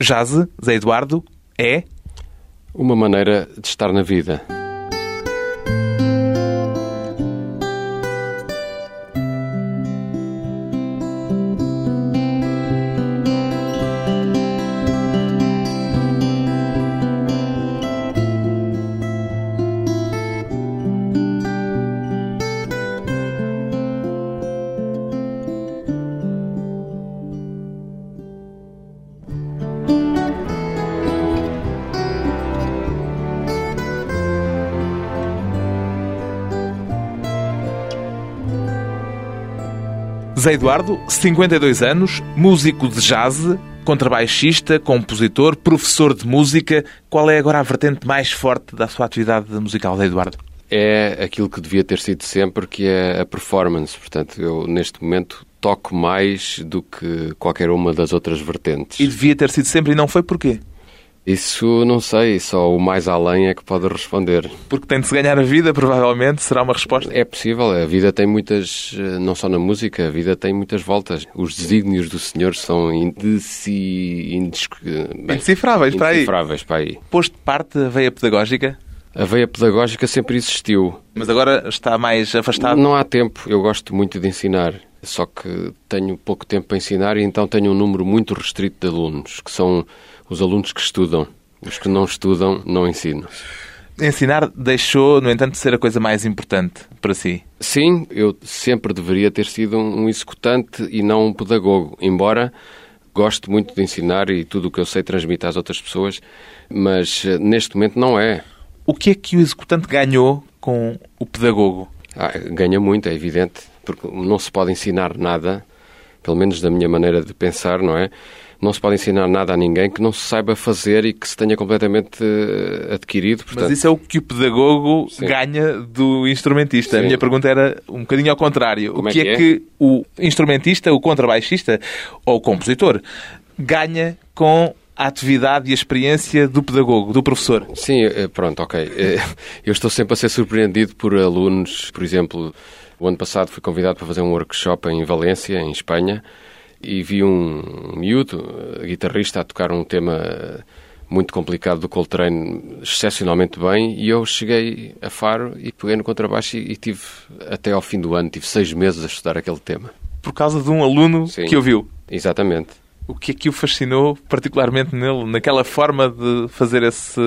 Jazz, Zé Eduardo, é Uma maneira de estar na vida. Zé Eduardo, 52 anos, músico de jazz, contrabaixista, compositor, professor de música. Qual é agora a vertente mais forte da sua atividade musical, Zé Eduardo? É aquilo que devia ter sido sempre, que é a performance. Portanto, eu neste momento toco mais do que qualquer uma das outras vertentes. E devia ter sido sempre e não foi porquê? Isso não sei, só o mais além é que pode responder. Porque tem de se ganhar a vida, provavelmente, será uma resposta. É possível, a vida tem muitas, eh, não só na música, a vida tem muitas voltas. Os desígnios do Senhor são indeci... bem, Indecifráveis, para aí. indecifráveis para aí. Posto de parte a veia pedagógica, A veia pedagógica sempre existiu. mas agora está mais afastado. Não há tempo. Eu gosto muito de ensinar, só que tenho pouco tempo para ensinar e então tenho um número muito restrito de alunos, que são os alunos que estudam. Os que não estudam, não ensino. Ensinar deixou, no entanto, de ser a coisa mais importante para si. Sim, eu sempre deveria ter sido um executante e não um pedagogo, embora goste muito de ensinar e tudo o que eu sei transmito às outras pessoas, mas eh, neste momento não é. O que é que o executante ganhou com o pedagogo? Ah, ganha muito, é evidente, porque não se pode ensinar nada, pelo menos da minha maneira de pensar, não é? Não se pode ensinar nada a ninguém que não se saiba fazer e que se tenha completamente eh, adquirido. Portanto, Mas isso é o que o pedagogo Sim. ganha do instrumentista. A Sim. minha pergunta era um bocadinho ao contrário. Como o é que que é, é? que o instrumentista, o contrabaixista ou o compositor ganha com a atividade e a experiência do pedagogo, do professor? Sim, eh, pronto, ok. Eh, Eu estou sempre a ser surpreendido por alunos. Por exemplo, o ano passado fui convidado para fazer um workshop em Valência, em Espanha, e vi um miúdo, eh, guitarrista, a tocar um tema eh, muito complicado do Coltrane, excepcionalmente bem, e eu cheguei a Faro e peguei no contrabaixo e, e tive, até ao fim do ano, tive seis meses a estudar aquele tema. Por causa de um aluno Sim. que ouviu. Exatamente. O que é que o fascinou particularmente nele, naquela forma de fazer esse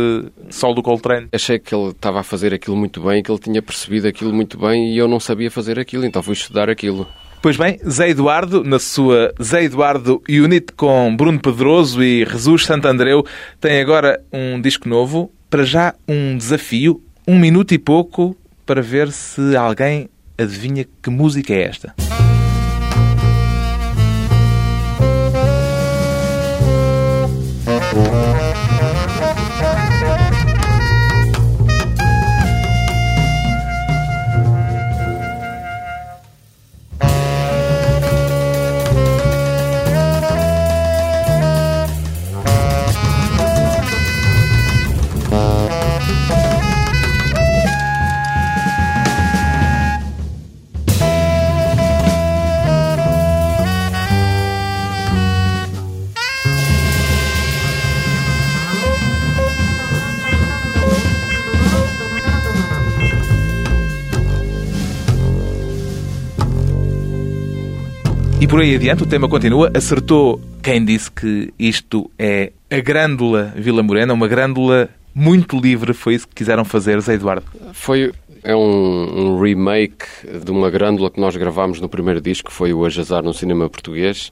sol do Coltrane? Achei que ele estava a fazer aquilo muito bem, que ele tinha percebido aquilo muito bem e eu não sabia fazer aquilo, então fui estudar aquilo. Pois bem, Zé Eduardo, na sua Zé Eduardo Unit com Bruno Pedroso e Jesus Santandreu, tem agora um disco novo. Para já, um desafio, um minuto e pouco, para ver se alguém adivinha que música é esta. Por aí adiante, o tema continua. Acertou quem disse que isto é a grândula Vila Morena, uma grândula muito livre. Foi isso que quiseram fazer, Zé Eduardo. Foi é um, um remake de uma grândula que nós gravámos no primeiro disco, que foi o Ajazar no cinema português,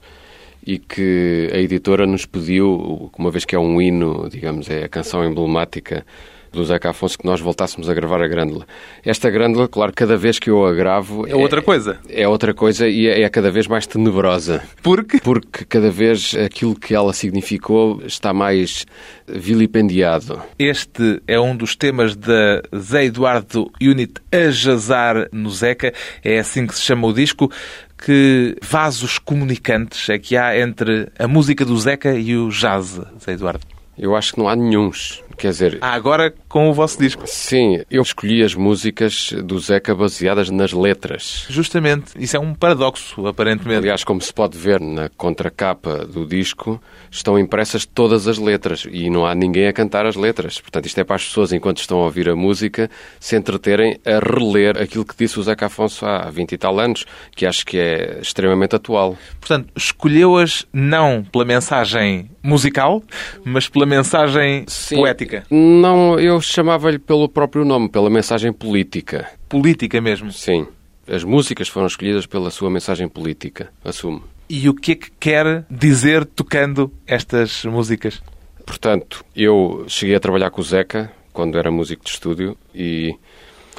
e que a editora nos pediu, uma vez que é um hino, digamos, é a canção emblemática do Zeca Afonso, que nós voltássemos a gravar a grândula. Esta grândula, claro, cada vez que eu a gravo... É outra coisa. É outra coisa e é, é cada vez mais tenebrosa. Porque Porque cada vez aquilo que ela significou está mais vilipendiado. Este é um dos temas da Zé Eduardo Unit a jazar no Zeca. É assim que se chama o disco. Que vasos comunicantes é que há entre a música do Zeca e o jazz, Zé Eduardo? Eu acho que não há nenhuns. Quer dizer, Há agora com o vosso disco. Sim, eu escolhi as músicas do Zeca baseadas nas letras. Justamente. Isso é um paradoxo, aparentemente. Aliás, como se pode ver na contracapa do disco, estão impressas todas as letras e não há ninguém a cantar as letras. Portanto, isto é para as pessoas, enquanto estão a ouvir a música, se entreterem a reler aquilo que disse o Zeca Afonso há 20 e tal anos, que acho que é extremamente atual. Portanto, escolheu-as não pela mensagem musical, mas pela mensagem Sim. poética. Não, eu chamava-lhe pelo próprio nome, pela mensagem política. Política mesmo. Sim. As músicas foram escolhidas pela sua mensagem política, assumo. E o que é que quer dizer tocando estas músicas? Portanto, eu cheguei a trabalhar com o Zeca quando era músico de estúdio e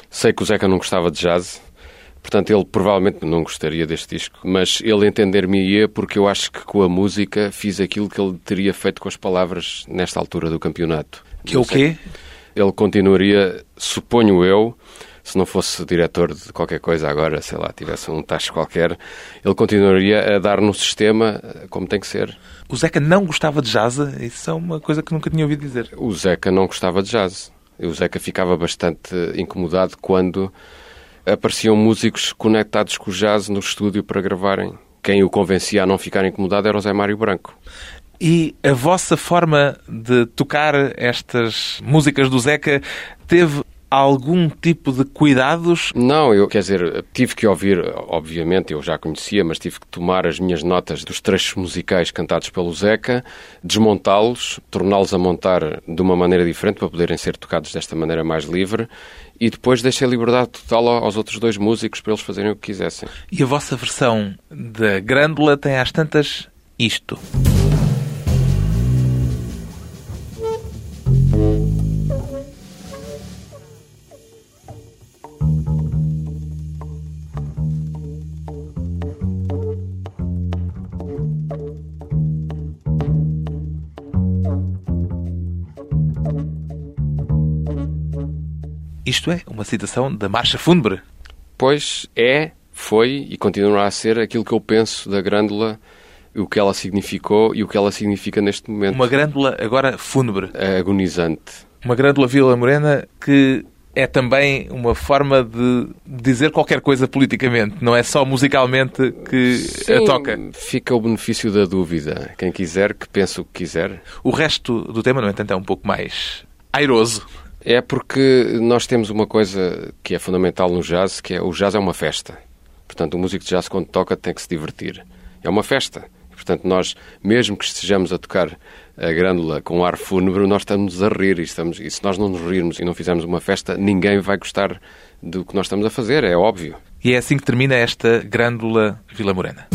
sei que o Zeca não gostava de jazz. Portanto, ele provavelmente não gostaria deste disco, mas ele entender-me-ia porque eu acho que com a música fiz aquilo que ele teria feito com as palavras nesta altura do campeonato. Que é o quê? Ele continuaria, suponho eu, se não fosse diretor de qualquer coisa agora, sei lá, tivesse um tacho qualquer, ele continuaria a dar no sistema como tem que ser. O Zeca não gostava de jazz? Isso é uma coisa que nunca tinha ouvido dizer. O Zeca não gostava de jazz. O Zeca ficava bastante incomodado quando apareciam músicos conectados com o jazz no estúdio para gravarem. Quem o convencia a não ficar incomodado era o Zé Mário Branco. E a vossa forma de tocar estas músicas do Zeca teve algum tipo de cuidados? Não, eu, quer dizer, tive que ouvir, obviamente, eu já conhecia, mas tive que tomar as minhas notas dos trechos musicais cantados pelo Zeca, desmontá-los, torná-los a montar de uma maneira diferente para poderem ser tocados desta maneira mais livre e depois deixei liberdade total aos outros dois músicos para eles fazerem o que quisessem. E a vossa versão da Grândola tem às tantas isto. Isto é uma citação da Marcha Fúnebre. Pois é, foi e continuará a ser aquilo que eu penso da Grândola, o que ela significou e o que ela significa neste momento. Uma grândola agora fúnebre. Agonizante. Uma grândola Vila Morena que é também uma forma de dizer qualquer coisa politicamente, não é só musicalmente que Sim, a toca. Fica o benefício da dúvida. Quem quiser, que pense o que quiser. O resto do tema, no entanto, é um pouco mais airoso. É porque nós temos uma coisa que é fundamental no jazz, que é o jazz é uma festa. Portanto, o músico de jazz, quando toca, tem que se divertir. É uma festa. Portanto, nós, mesmo que estejamos a tocar a grândola com ar fúnebre, nós estamos a rir. E, estamos, e se nós não nos rirmos e não fizermos uma festa, ninguém vai gostar do que nós estamos a fazer, é óbvio. E é assim que termina esta grândola Vila Morena.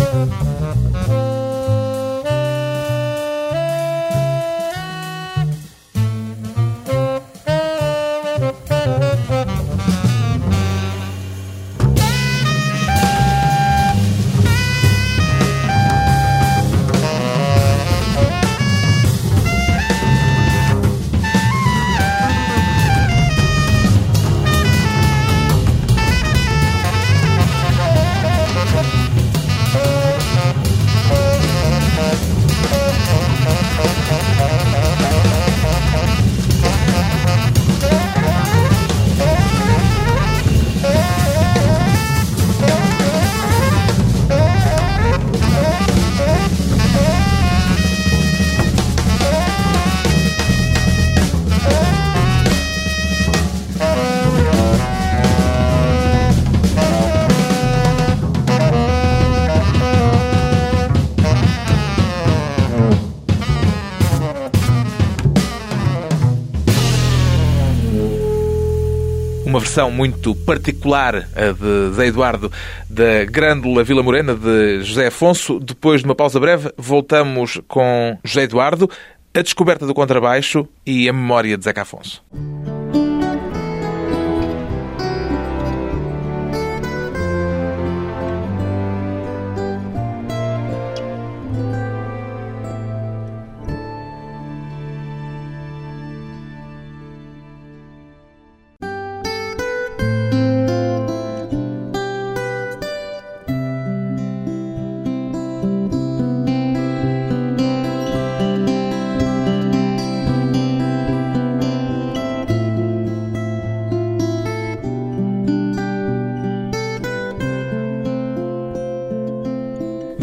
Versão muito particular, de Zé Eduardo, da Grândola Vila Morena, de José Afonso. Depois de uma pausa breve, voltamos com José Eduardo, a descoberta do contrabaixo e a memória de Zeca Afonso.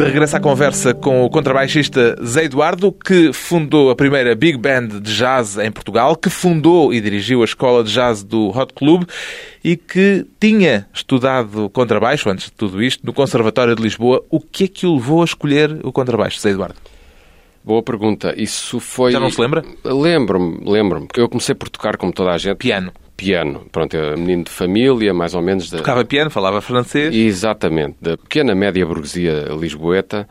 De regresso à conversa com o contrabaixista Zé Eduardo, que fundou a primeira Big Band de jazz em Portugal, que fundou e dirigiu a escola de jazz do Hot Club e que tinha estudado contrabaixo, antes de tudo isto, no Conservatório de Lisboa. O que é que o levou a escolher o contrabaixo, Zé Eduardo? Boa pergunta. Isso foi. Já não se lembra? Lembro-me, lembro-me. Eu comecei por tocar, como toda a gente. Piano. Piano. Pronto, eu, menino de família, mais ou menos. Tocava piano, falava francês. Exatamente. Da pequena média burguesia lisboeta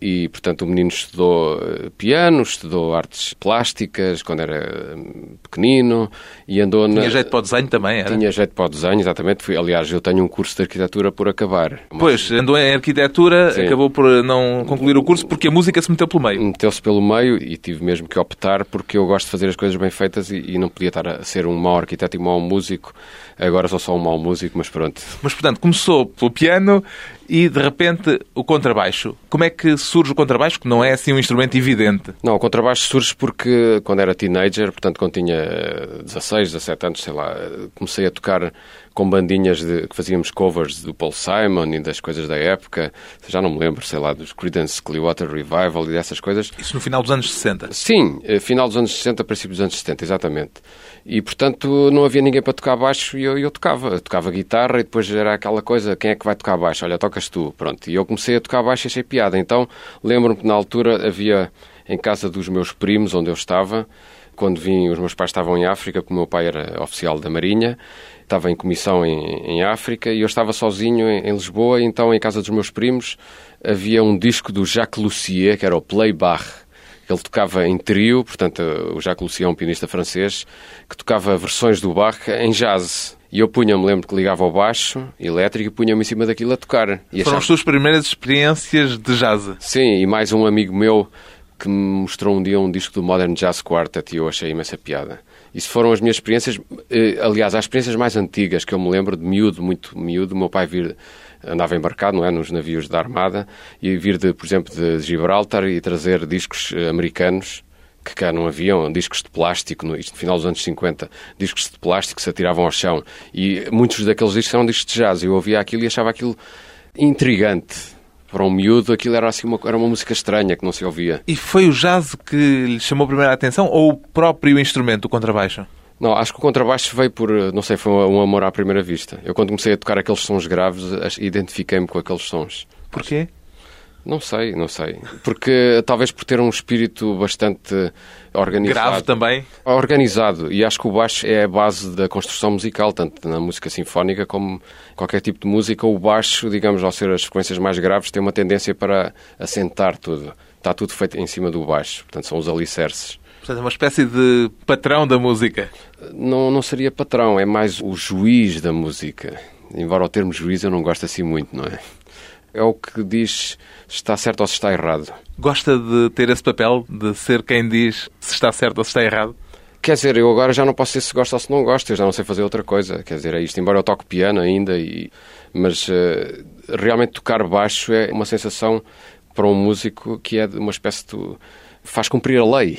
e, portanto, o menino estudou eh, piano, estudou artes plásticas quando era hum, pequenino e andou Tinha na... jeito para o desenho também, era? Tinha jeito para o desenho, exatamente. Fui, aliás, eu tenho um curso de arquitetura por acabar. Pois, andou em arquitetura, Sim. acabou por não concluir o curso porque a música se meteu pelo meio. Meteu-se pelo meio e tive mesmo que optar porque eu gosto de fazer as coisas bem feitas e, e não podia estar a ser um mau arquiteto e um mau músico. Agora sou só um mau músico, mas pronto. Mas, portanto, começou pelo piano e, de repente, o contrabaixo. Como é que surge o contrabaixo, que não é assim um instrumento evidente? Não, o contrabaixo surge porque quando era teenager, portanto quando tinha eh, 16, 17 anos, sei lá, comecei a tocar com bandinhas de, que fazíamos covers do Paul Simon e das coisas da época. Já não me lembro, sei lá, dos Creedence Clearwater Revival e dessas coisas. Isso no final dos anos 60. Sim, eh, final dos anos 60, princípio dos anos 70, exatamente. E, portanto, não havia ninguém para tocar baixo e eu, eu tocava. Eu tocava guitarra e depois era aquela coisa, quem é que vai tocar baixo? Olha, tocas tu. Pronto. E eu comecei a tocar baixo e achei piada. Então, lembro-me que na altura havia, em casa dos meus primos, onde eu estava, quando vim, os meus pais estavam em África, porque o meu pai era oficial da Marinha, estava em comissão em, em África e eu estava sozinho em, em Lisboa, então em casa dos meus primos havia um disco do Jacques Lussier, que era o Play Bar. Ele tocava em trio, portanto, o Jacques Lussier é um pianista francês, que tocava versões do Bach em jazz. E eu punha-me, lembro que ligava ao baixo elétrico e punha-me em cima daquilo a tocar. E Foram achava- as suas primeiras experiências de jazz. Sim, e mais um amigo meu que me mostrou um dia um disco do Modern Jazz Quartet e eu achei imensa piada. Isso foram as minhas experiências, eh, aliás, as experiências mais antigas que eu me lembro de miúdo, muito miúdo, meu pai vir, andava embarcado, não é, nos navios da Armada, e vir, de, por exemplo, de Gibraltar e trazer discos eh, americanos, que cá não haviam, discos de plástico, no, isto no final dos anos 50, discos de plástico que se atiravam ao chão, e muitos daqueles discos eram discos de jazz, eu ouvia aquilo e achava aquilo intrigante. Para um miúdo, aquilo era assim uma, era uma música estranha que não se ouvia. E foi o jazz que lhe chamou primeiro a atenção ou o próprio instrumento, o contrabaixo? Não, acho que o contrabaixo veio por, eh, não sei, foi um amor à primeira vista. Eu quando comecei a tocar aqueles sons graves, identifiquei-me com aqueles sons. Porquê? Não sei, não sei. Porque talvez por ter um espírito bastante organizado. Grave também? Organizado. E acho que o baixo é a base da construção musical, tanto na música sinfónica como qualquer tipo de música. O baixo, digamos, ao ser as frequências mais graves, tem uma tendência para assentar tudo. Está tudo feito em cima do baixo. Portanto, são os alicerces. Portanto, é uma espécie de patrão da música. Não, não seria patrão, é mais o juiz da música. Embora o termo juiz eu não gosto assim muito, não é? É o que diz se está certo ou se está errado. Gosta de ter esse papel de ser quem diz se está certo ou se está errado? Quer dizer, eu agora já não posso dizer se gosto ou se não gosto, eu já não sei fazer outra coisa. Quer dizer, é isto, embora eu toque piano ainda, e... mas eh, realmente tocar baixo é uma sensação para um músico que é uma espécie de... faz cumprir a lei.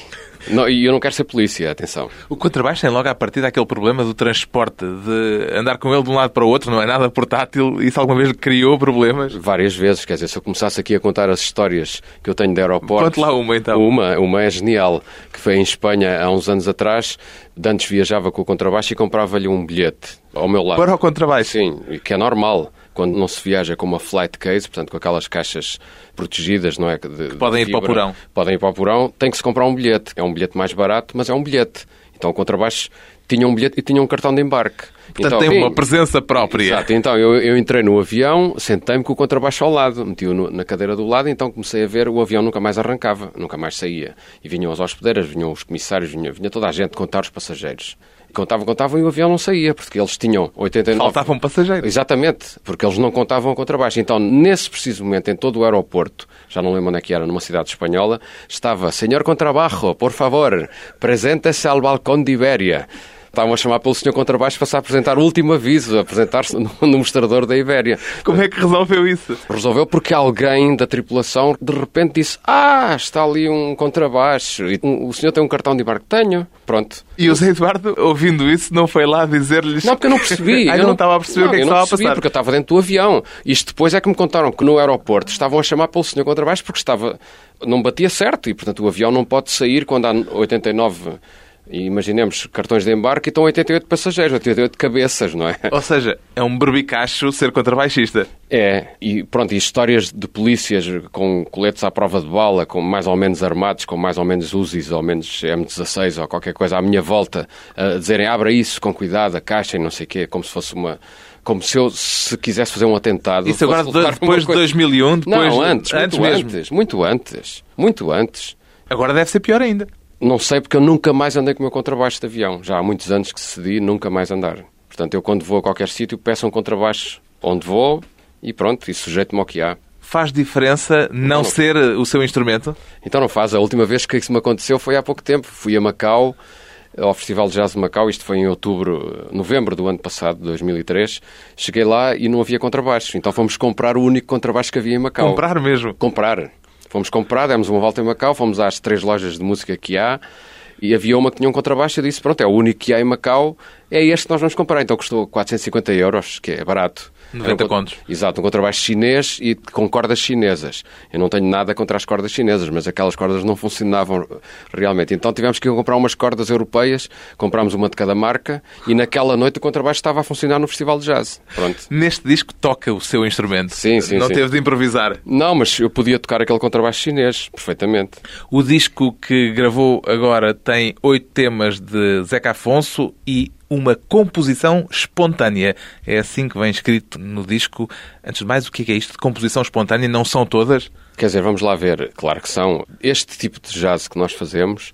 Não, e eu não quero ser polícia, atenção. O contrabaixo tem logo à partida aquele problema do transporte, de andar com ele de um lado para o outro, não é nada portátil. Isso alguma vez criou problemas? Várias vezes, quer dizer, se eu começasse aqui a contar as histórias que eu tenho de aeroportos... Conte lá uma, então. Uma, uma é genial, que foi em Espanha há uns anos atrás. De Antes viajava com o contrabaixo e comprava-lhe um bilhete ao meu lado. Para o contrabaixo? Sim, que é normal. Quando não se viaja com uma flight case, portanto com aquelas caixas protegidas, não é? De, de podem ir para o fibra, porão. Podem ir para o porão, tem que se comprar um bilhete. É um bilhete mais barato, mas é um bilhete. Então o contrabaixo tinha um bilhete e tinha um cartão de embarque. Portanto, então, tem uma presença própria. Exato, então eu, eu entrei no avião, sentei-me com o contrabaixo ao lado, meti-o na cadeira do lado, então comecei a ver, o avião nunca mais arrancava, nunca mais saía. E vinham as hospedeiras, vinham os comissários, vinha, vinha toda a gente contar os passageiros. Contavam, contavam e o avião não saía, porque eles tinham 89... Faltava um passageiro. Exatamente, porque eles não contavam a contrabaixo. Então, nesse preciso momento, em todo o aeroporto, já não lembro onde é que era, numa cidade espanhola, estava Senhor Contrabajo, por favor, presente-se ao balcão de Ibéria. Estavam a chamar pelo senhor contrabaixo para se apresentar o último aviso, apresentar-se no, no mostrador da Ibéria. Como é que resolveu isso? Resolveu porque alguém da tripulação de repente disse: Ah, está ali um contrabaixo. E o senhor tem um cartão de embarque? Tenho. Pronto. E o Zé Eduardo, ouvindo isso, não foi lá dizer-lhes. Não, porque eu não percebi. Ainda eu não estava a perceber o que é que eu não estava a percebi, passar. porque eu estava dentro do avião. Isto depois é que me contaram que no aeroporto estavam a chamar pelo senhor contrabaixo porque estava. não batia certo e, portanto, o avião não pode sair quando há 89. Imaginemos cartões de embarque e estão 88 passageiros, 88 cabeças, não é? Ou seja, é um berbicacho ser contrabaixista. É, e pronto, e histórias de polícias com coletes à prova de bala, com mais ou menos armados, com mais ou menos Uzis, ou menos M16 ou qualquer coisa à minha volta, a dizerem abra isso com cuidado, a caixa e não sei o quê, como se fosse uma. Como se eu, se quisesse fazer um atentado. Isso agora, depois de coisa- 2001, depois Não, antes, antes muito mesmo. antes, muito antes, muito antes. Agora deve ser pior ainda. Não sei porque eu nunca mais andei com o meu contrabaixo de avião. Já há muitos anos que decidi nunca mais andar. Portanto, eu quando vou a qualquer sítio peço um contrabaixo onde vou e pronto, e sujeito-me ao que há. Faz diferença não, Não. ser o seu instrumento? Então não faz. A última vez que isso me aconteceu foi há pouco tempo. Fui a Macau, ao Festival de Jazz de Macau, isto foi em outubro, novembro do ano passado, 2003. Cheguei lá e não havia contrabaixo. Então fomos comprar o único contrabaixo que havia em Macau. Comprar mesmo. Comprar. Fomos comprar, demos uma volta em Macau, fomos às três lojas de música que há e havia uma que tinha um contrabaixo. Eu disse: Pronto, é o único que há em Macau, é este que nós vamos comprar. Então custou 450 euros, que é barato. 90 Era um con- contos. Exato, um contrabaixo chinês e com cordas chinesas. Eu não tenho nada contra as cordas chinesas, mas aquelas cordas não funcionavam realmente. Então tivemos que comprar umas cordas europeias, comprámos uma de cada marca e naquela noite o contrabaixo estava a funcionar no Festival de Jazz. Pronto. Neste disco toca o seu instrumento. Sim, sim, Não sim. teve de improvisar. Não, mas eu podia tocar aquele contrabaixo chinês, perfeitamente. O disco que gravou agora tem oito temas de Zeca Afonso e uma composição espontânea. É assim que vem escrito no disco. Antes de mais, o que é isto de composição espontânea? Não são todas? Quer dizer, vamos lá ver. Claro que são. Este tipo de jazz que nós fazemos,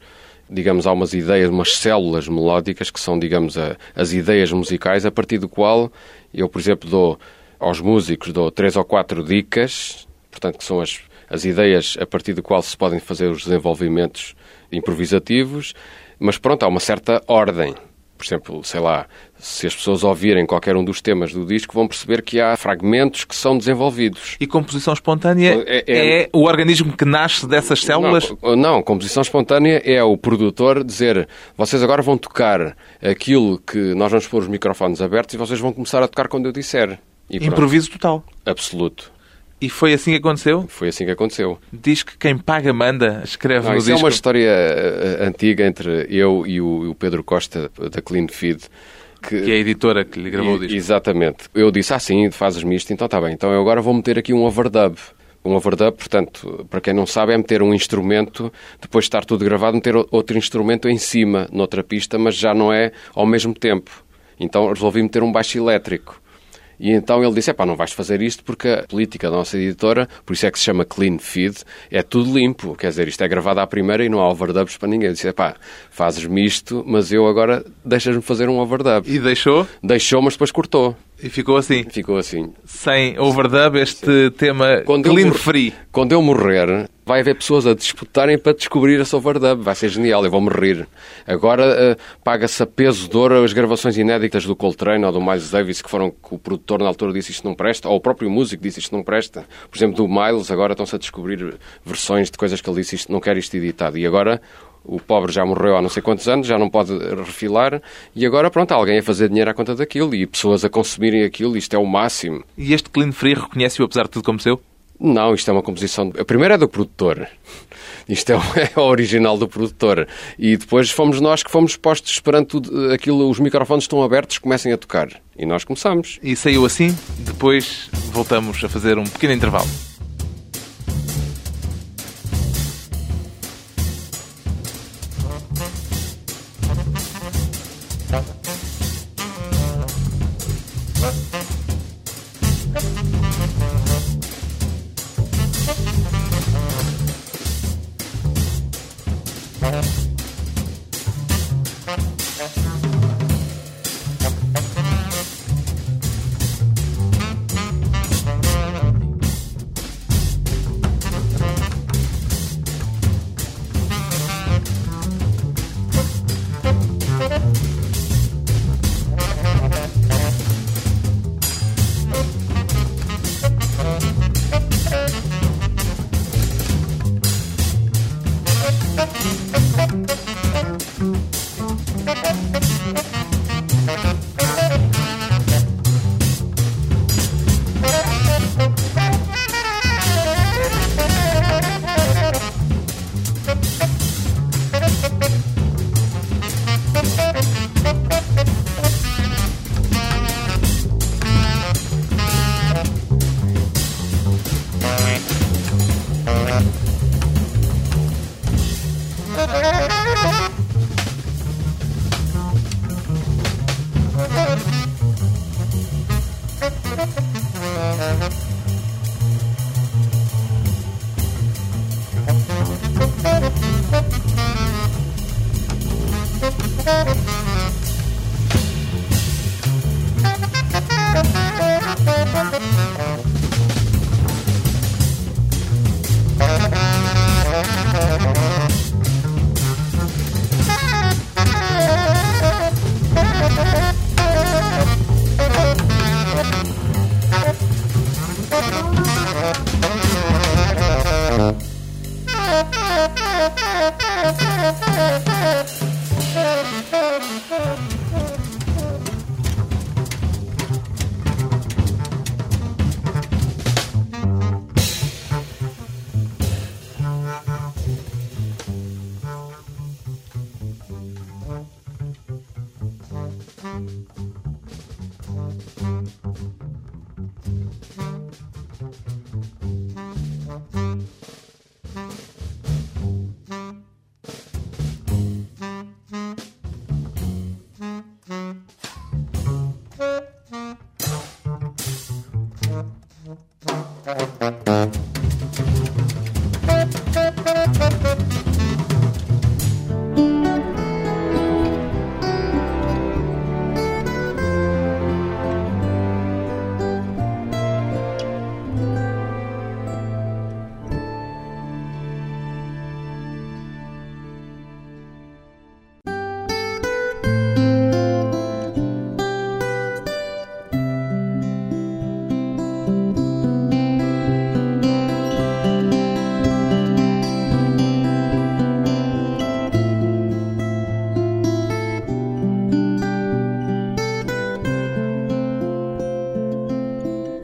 digamos, há umas ideias, umas células melódicas que são, digamos, a- as ideias musicais, a partir do qual eu, por exemplo, dou aos músicos, dou três ou quatro dicas, portanto, que são as, as ideias a partir do qual se podem fazer os desenvolvimentos improvisativos, mas pronto, há uma certa ordem. Por exemplo, sei lá, se as pessoas ouvirem qualquer um dos temas do disco, vão perceber que há fragmentos que são desenvolvidos. E composição espontânea É- é, é- o organismo que nasce dessas células? Não, não, composição espontânea é o produtor dizer vocês agora vão tocar aquilo que nós vamos pôr os microfones abertos e vocês vão começar a tocar quando eu disser. Improviso total. Absoluto. E foi assim que aconteceu? Foi assim que aconteceu. Diz que quem paga manda, escreve Não, no isso é disco. uma história eh, antiga entre eu e o, o Pedro Costa da Clean Feed. Que é a editora que lhe gravou o E- disco. Exatamente. Eu disse, ah sim, fazes-me isto, então está bem. Então eu agora vou meter aqui um overdub. Um overdub, portanto, para quem não sabe, é meter um instrumento, depois de estar tudo gravado, meter o- outro instrumento em cima, noutra pista, mas já não é ao mesmo tempo. Então resolvi meter um baixo elétrico. E então ele disse, pá, não vais fazer isto porque a política da nossa editora, por isso é que se chama Clean Feed, é tudo limpo. Quer dizer, isto é gravado à primeira e não há overdubs para ninguém. Eu disse, pá, fazes-me isto, mas eu agora deixas-me fazer um overdub. E deixou Deixou, mas depois cortou. E ficou assim. Ficou assim. Sem overdub, este tema Quando clean free. Quando eu morrer, vai haver pessoas a disputarem para descobrir esse overdub. Vai ser genial, eu vou-me rir. Agora eh, paga-se a peso de ouro as gravações inéditas do Coltrane ou do Miles Davis, que foram que o produtor na altura disse isto não presta, ou o próprio músico disse isto não presta. Por exemplo, do Miles, agora estão-se a descobrir versões de coisas que ele disse isto não quer isto editado. E agora o pobre já morreu há não sei quantos anos, já não pode refilar, e agora pronto, há alguém a fazer dinheiro à conta daquilo e pessoas a consumirem aquilo, isto é o máximo. E este clean free reconhece-o apesar de tudo como seu? Não, isto é uma composição. A primeira é do produtor. Isto é o, é o original do produtor. E depois fomos nós que fomos postos perante tudo aquilo, os microfones estão abertos, comecem a tocar. E nós começamos. E saiu assim. Depois voltamos a fazer um pequeno intervalo.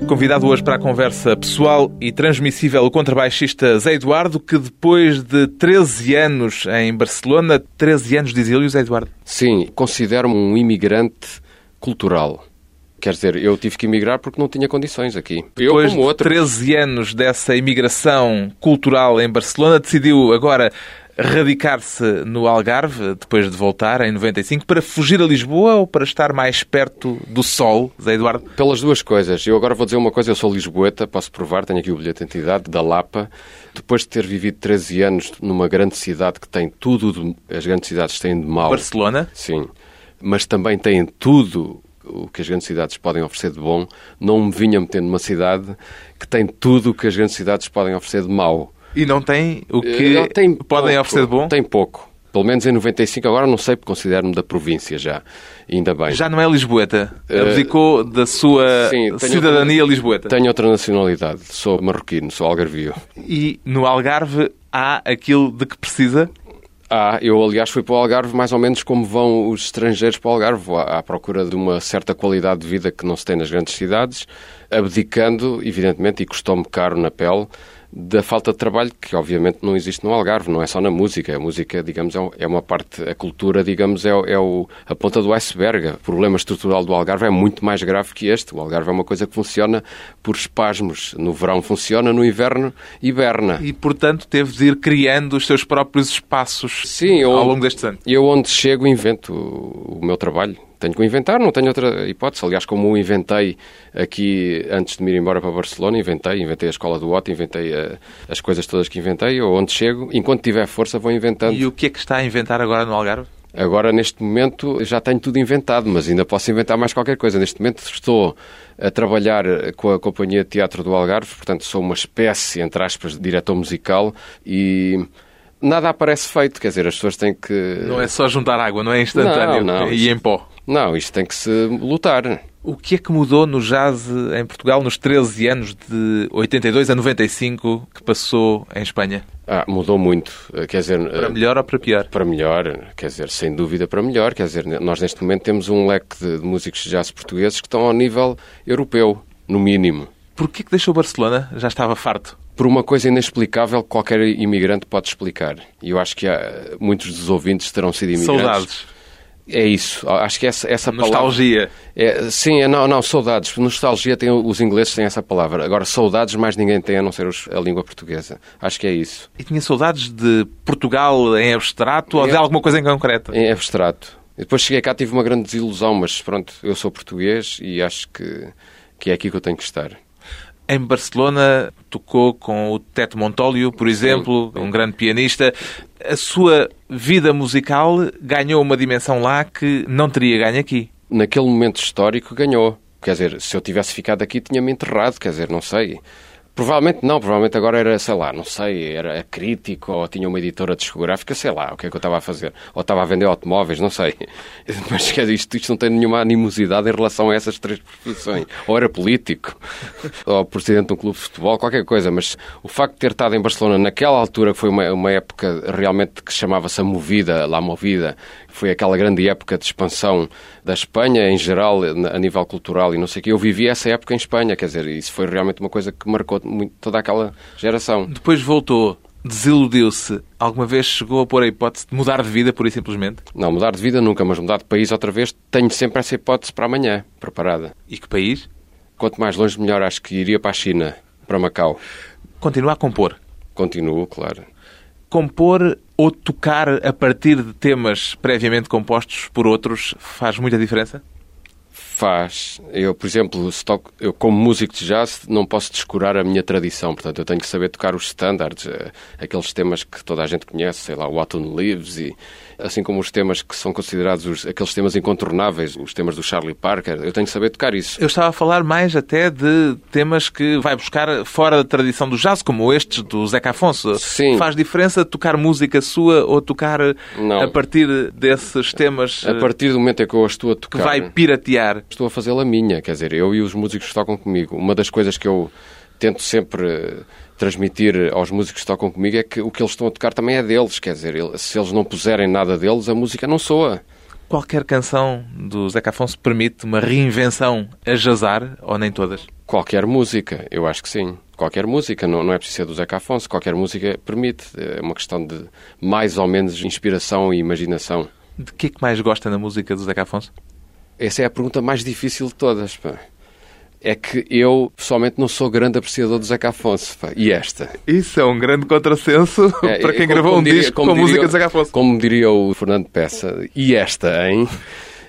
Convidado hoje para a conversa pessoal e transmissível o contrabaixista Zé Eduardo, que depois de 13 anos em Barcelona, 13 anos de exílio, Zé Eduardo? Sim, considero-me um imigrante cultural. Quer dizer, eu tive que emigrar porque não tinha condições aqui. Depois eu, como de outro. 13 anos dessa imigração cultural em Barcelona, decidiu agora radicar-se no Algarve, depois de voltar em 95, para fugir a Lisboa ou para estar mais perto do sol, Zé Eduardo? Pelas duas coisas. Eu agora vou dizer uma coisa, eu sou lisboeta, posso provar, tenho aqui o bilhete de identidade da Lapa. Depois de ter vivido 13 anos numa grande cidade que tem tudo, de, as grandes cidades têm de mal. Barcelona? Sim. Mas também têm tudo o que as grandes cidades podem oferecer de bom, não me vinha metendo numa cidade que tem tudo o que as grandes cidades podem oferecer de mau. E não tem o que Eh, tem podem pouco, oferecer de bom? Tem pouco. Pelo menos em 95, agora não sei, porque considero-me da província já. Ainda bem. Já não é lisboeta. Eh, Abdicou da sua sim, cidadania lisboeta. Tenho outra nacionalidade. Sou marroquino, sou algarvio. E no Algarve há aquilo de que precisa? Ah, eu aliás fui para o Algarve mais ou menos como vão os estrangeiros para o Algarve, à, à procura de uma certa qualidade de vida que não se tem nas grandes cidades, abdicando, evidentemente, e custou-me caro na pele, da falta de trabalho que obviamente não existe no Algarve, não é só na música. A música, digamos, é é uma parte, a cultura, digamos, é, é o, a ponta do iceberg. O problema estrutural do Algarve é muito mais grave que este. O Algarve é uma coisa que funciona por espasmos. No verão funciona, no inverno hiberna. E, portanto, teve de ir criando os seus próprios espaços Sim, eu- ao longo destes anos. Eu, onde chego, invento o meu trabalho. Tenho que o inventar, não tenho outra hipótese. Aliás, como o inventei aqui antes de me ir embora para Barcelona, inventei, inventei a escola do Otto, inventei eh, as coisas todas que inventei. Eu, onde chego, enquanto tiver força, vou inventando. E o que é que está a inventar agora no Algarve? Agora, neste momento, já tenho tudo inventado, mas ainda posso inventar mais qualquer coisa. Neste momento estou a trabalhar com a Companhia de Teatro do Algarve, portanto sou uma espécie, entre aspas, de diretor musical e nada aparece feito. Quer dizer, as pessoas têm que... Não é só juntar água, não é instantâneo Não, não, e em pó. Não, isto tem que se lutar. O que é que mudou no jazz em Portugal nos 13 anos de 82 a 95 que passou em Espanha? Ah, mudou muito. Eh, Quer dizer, Para eh, melhor ou para pior? para melhor, quer dizer, sem dúvida para melhor. Quer dizer, nós neste momento temos um leque de, de músicos de jazz portugueses que estão ao nível europeu, no mínimo. Porquê que deixou Barcelona? Já estava farto. Por uma coisa inexplicável que qualquer imigrante pode explicar. E eu acho que há, muitos dos ouvintes terão sido imigrantes. Saudades. É isso. Acho que essa, essa palavra... Nostalgia. É, sim, é, não, não, saudades. Nostalgia tem, os ingleses têm essa palavra. Agora, saudades mais ninguém tem a não ser os- a língua portuguesa. Acho que é isso. E tinha saudades de Portugal em abstrato ou de É. alguma coisa em concreto? Em abstrato. E depois cheguei cá, tive uma grande desilusão, mas pronto, eu sou português e acho que, que é aqui que eu tenho que estar. Em Barcelona tocou com o Teto Montólio, por exemplo, um grande pianista. A sua vida musical ganhou uma dimensão lá que não teria ganho aqui. Naquele momento histórico ganhou. Quer dizer, se eu tivesse ficado aqui, tinha-me enterrado, quer dizer, não sei. Provavelmente não, provavelmente agora era, sei lá, não sei, era crítico ou tinha uma editora discográfica, sei lá, o que é que eu estava a fazer. Ou estava a vender automóveis, não sei. Mas isto, isto não tem nenhuma animosidade em relação a essas três profissões. Ou era político, ou presidente de um clube de futebol, qualquer coisa. Mas o facto de ter estado em Barcelona naquela altura, que foi uma, uma época realmente que chamava-se a Movida, La Movida, foi aquela grande época de expansão da Espanha em geral, a nível cultural e não sei o quê. Eu vivi essa época em Espanha, quer dizer, isso foi realmente uma coisa que marcou muito toda aquela geração. Depois voltou desiludiu-se, alguma vez chegou a pôr a hipótese de mudar de vida, pura e simplesmente? Não, mudar de vida nunca, mas mudar de país outra vez, tenho sempre essa hipótese para amanhã, preparada. E que país? Quanto mais longe, melhor. Acho que iria para a China, para Macau. Continua a compor. Continuo, claro. Compor ou tocar a partir de temas previamente compostos por outros faz muita diferença? Faz. Eu, por exemplo, toco, eu como músico de jazz não posso descurar a minha tradição, portanto eu tenho que saber tocar os standards, eh, aqueles temas que toda a gente conhece, sei lá, o Autumn Leaves e assim como os temas que são considerados os, aqueles temas incontornáveis, os temas do Charlie Parker, eu tenho que saber tocar isso. Eu estava a falar mais até de temas que vai buscar fora da tradição do jazz, como estes do Zeca Afonso. Sim. Faz diferença tocar música sua ou tocar Não. a partir desses temas A partir do momento em que eu estou a que tocar, vai piratear? Estou a fazê-la minha, quer dizer, eu e os músicos que tocam comigo. Uma das coisas que eu tento sempre eh, transmitir aos músicos que tocam comigo é que o que eles estão a tocar também é deles, quer dizer, se eles não puserem nada deles, a música não soa. Qualquer canção do Zeca Afonso permite uma reinvenção a jazar ou nem todas? Qualquer música, eu acho que sim. Qualquer música, não, não é preciso ser do Zeca Afonso, qualquer música permite. É uma questão de mais ou menos inspiração e imaginação. De que é que mais gosta na música do Zeca Afonso? Essa é a pergunta mais difícil de todas. Pá. É que eu, pessoalmente, não sou grande apreciador do Zeca Afonso. Pá. E esta? Isso é um grande contrassenso É, para quem como- gravou como um diria- disco com diria- música de Zeca Afonso. Como diria o Fernando Peça, e esta, hein?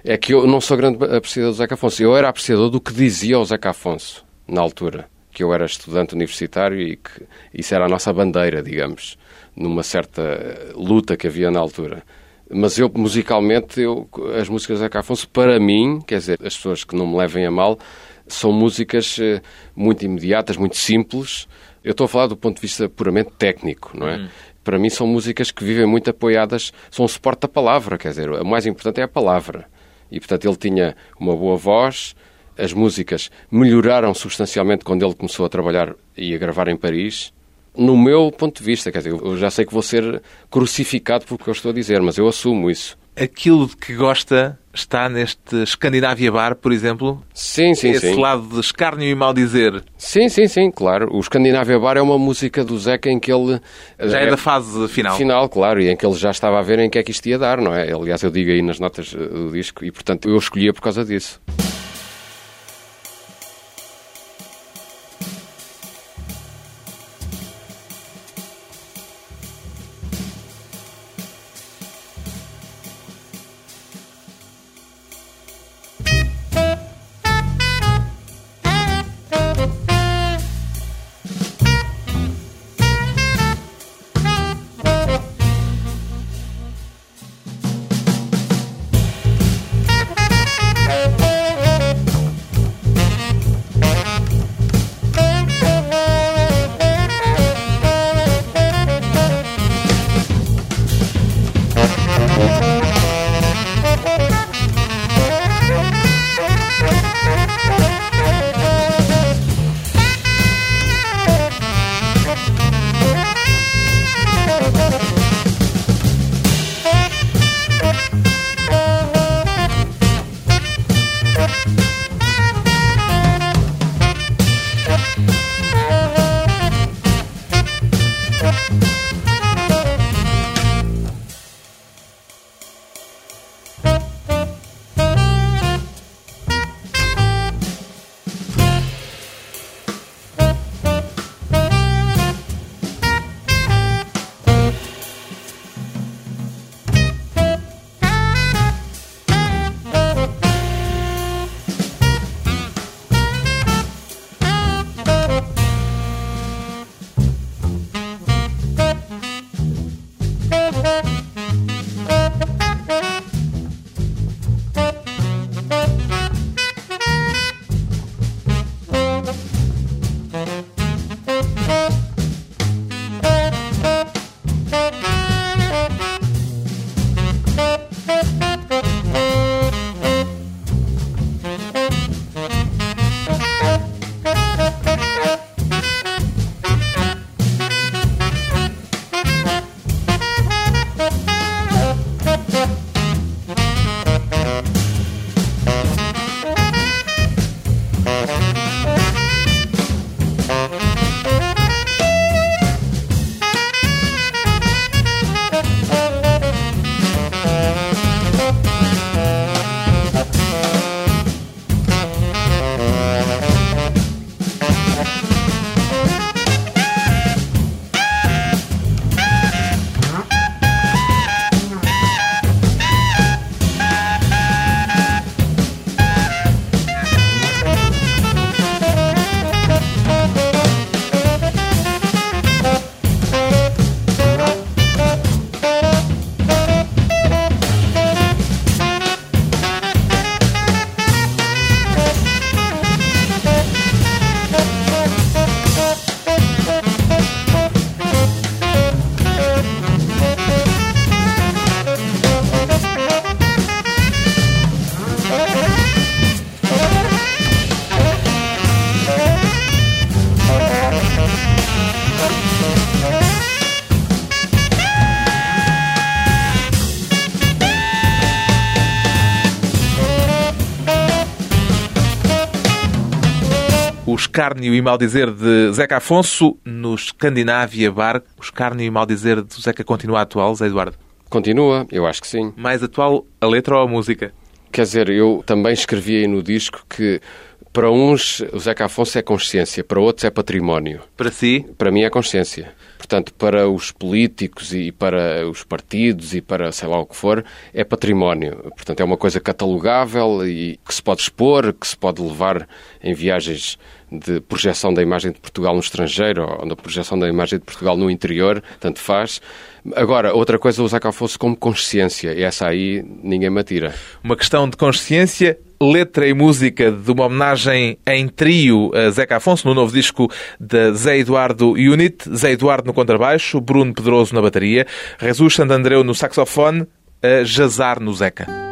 É que eu não sou grande apreciador do Zeca Afonso. Eu era apreciador do que dizia o Zeca Afonso, na altura. Que eu era estudante universitário e que isso era a nossa bandeira, digamos, numa certa luta que havia na altura. Mas eu, musicalmente, eu, as músicas do Zeca Afonso, para mim, quer dizer, as pessoas que não me levem a mal, são músicas eh, muito imediatas, muito simples. Eu estou a falar do ponto de vista puramente técnico, não é? Para mim são músicas que vivem muito apoiadas, são o suporte da palavra, quer dizer, o mais importante é a palavra. E, portanto, ele tinha uma boa voz, as músicas melhoraram substancialmente quando ele começou a trabalhar e a gravar em Paris. No meu ponto de vista, quer dizer, eu já sei que vou ser crucificado por o que eu estou a dizer, mas eu assumo isso. Aquilo de que gosta está neste Scandinavia Bar, por exemplo? Sim, sim, Esse sim. lado de escárnio e mal dizer Sim, sim, sim, claro. O Scandinavia Bar é uma música do Zeca em que ele... já é da fase final. Final, claro, e em que ele já estava a ver em que é que isto ia dar, não é? Aliás, eu digo aí nas notas eh, do disco, e portanto eu escolhia por causa disso. Escárnio e maldizer de Zeca Afonso no Scandinavia Bar. O escárnio e maldizer do Zeca continua atual, Zé Eduardo? Continua, eu acho que sim. Mais atual a letra ou a música? Quer dizer, eu também escrevi aí no disco que para uns o Zeca Afonso é consciência, para outros é património. Para si? Para mim é consciência. Portanto, para os políticos e para os partidos e para sei lá o que for, é património. Portanto, é uma coisa catalogável e que se pode expor, que se pode levar em viagens de projeção da imagem de Portugal no estrangeiro ou da projeção da imagem de Portugal no interior, tanto faz. Agora, outra coisa usar Afonso como consciência, e essa aí ninguém me atira. Uma questão de consciência, letra e música de uma homenagem em trio a Zeca Afonso no novo disco de Zé Eduardo Unit, Zé Eduardo no contrabaixo, Bruno Pedroso na bateria, Jesus Santandreu no saxofone, a Jazar no Zeca.